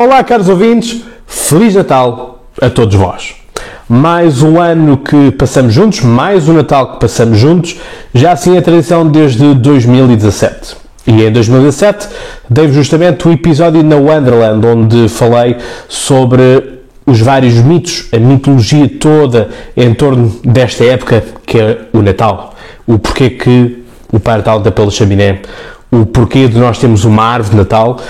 Olá, caros ouvintes, Feliz Natal a todos vós. Mais um ano que passamos juntos, mais um Natal que passamos juntos, já assim é tradição desde 2017. E em 2017 dei justamente o episódio na Wonderland, onde falei sobre os vários mitos, a mitologia toda em torno desta época que é o Natal. O porquê que o Pai Natal está pela chaminé, o porquê de nós termos uma árvore de Natal,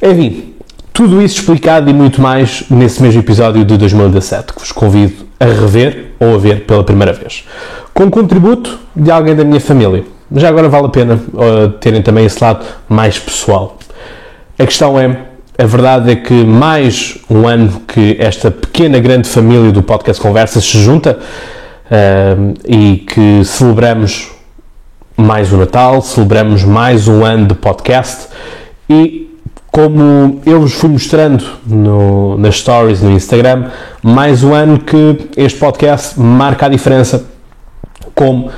enfim, tudo isso explicado e muito mais nesse mesmo episódio de 2017, que vos convido a rever ou a ver pela primeira vez. Com contributo de alguém da minha família. Já agora vale a pena uh, terem também esse lado mais pessoal. A questão é, a verdade é que mais um ano que esta pequena grande família do podcast Conversas se junta uh, e que celebramos mais o Natal, celebramos mais um ano de podcast e como eu vos fui mostrando no, nas stories no Instagram, mais um ano que este podcast marca a diferença como uh,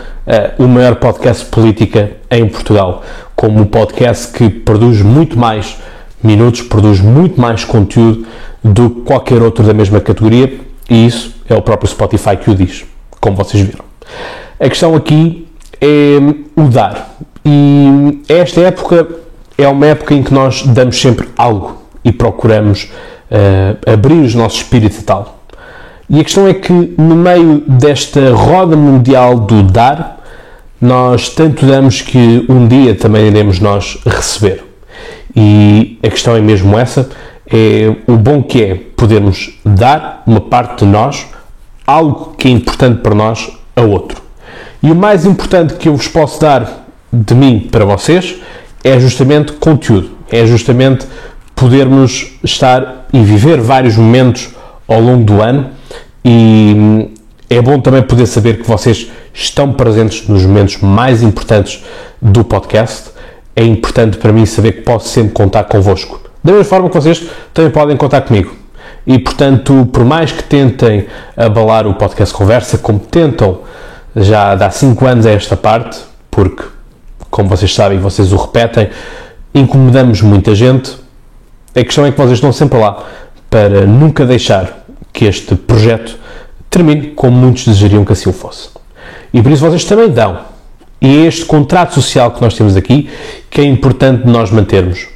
o maior podcast política em Portugal, como o podcast que produz muito mais minutos, produz muito mais conteúdo do que qualquer outro da mesma categoria, e isso é o próprio Spotify que o diz, como vocês viram. A questão aqui é o dar. E esta época é uma época em que nós damos sempre algo e procuramos uh, abrir os nossos espíritos e tal. E a questão é que, no meio desta roda mundial do dar, nós tanto damos que um dia também iremos nós receber. E a questão é mesmo essa: é o bom que é podermos dar uma parte de nós, algo que é importante para nós, a outro. E o mais importante que eu vos posso dar de mim para vocês é justamente conteúdo, é justamente podermos estar e viver vários momentos ao longo do ano e hum, é bom também poder saber que vocês estão presentes nos momentos mais importantes do podcast. É importante para mim saber que posso sempre contar convosco. Da mesma forma que vocês também podem contar comigo. E portanto, por mais que tentem abalar o podcast Conversa, como tentam já há 5 anos a esta parte, porque como vocês sabem, vocês o repetem, incomodamos muita gente. A questão é que vocês estão sempre lá para nunca deixar que este projeto termine como muitos desejariam que assim o fosse. E por isso vocês também dão. E é este contrato social que nós temos aqui que é importante nós mantermos.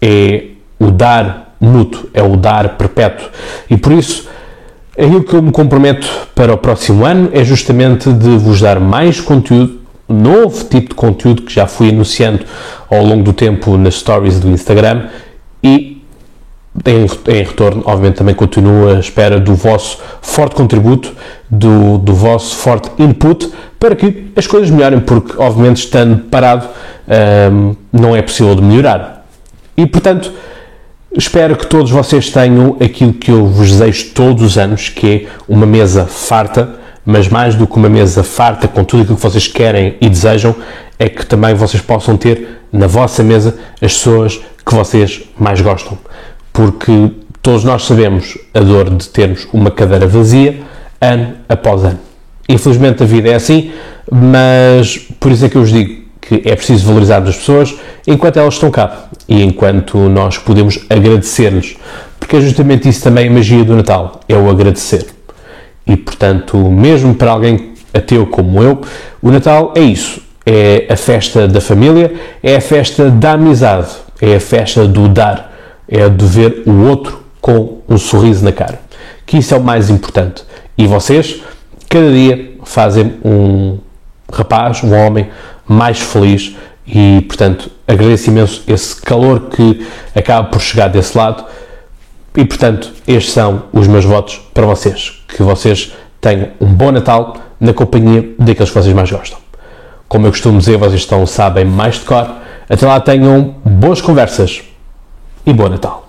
É o dar mútuo, é o dar perpétuo. E por isso, aquilo que eu me comprometo para o próximo ano é justamente de vos dar mais conteúdo novo tipo de conteúdo que já fui anunciando ao longo do tempo nas stories do Instagram e em, em retorno, obviamente, também continuo à espera do vosso forte contributo, do, do vosso forte input para que as coisas melhorem, porque, obviamente, estando parado, um, não é possível de melhorar. E, portanto, espero que todos vocês tenham aquilo que eu vos desejo todos os anos, que é uma mesa farta mas mais do que uma mesa farta com tudo aquilo que vocês querem e desejam, é que também vocês possam ter na vossa mesa as pessoas que vocês mais gostam. Porque todos nós sabemos a dor de termos uma cadeira vazia ano após ano. Infelizmente a vida é assim, mas por isso é que eu vos digo que é preciso valorizar as pessoas enquanto elas estão cá e enquanto nós podemos agradecer-lhes, porque é justamente isso também a magia do Natal, é o agradecer. E, portanto, mesmo para alguém ateu como eu, o Natal é isso. É a festa da família, é a festa da amizade, é a festa do dar, é de ver o outro com um sorriso na cara. Que isso é o mais importante. E vocês, cada dia, fazem um rapaz, um homem mais feliz e, portanto, agradeço imenso esse calor que acaba por chegar desse lado e, portanto, estes são os meus votos para vocês. Que vocês tenham um bom Natal na companhia daqueles que vocês mais gostam. Como eu costumo dizer, vocês estão, sabem mais de cor. Até lá tenham boas conversas e bom Natal.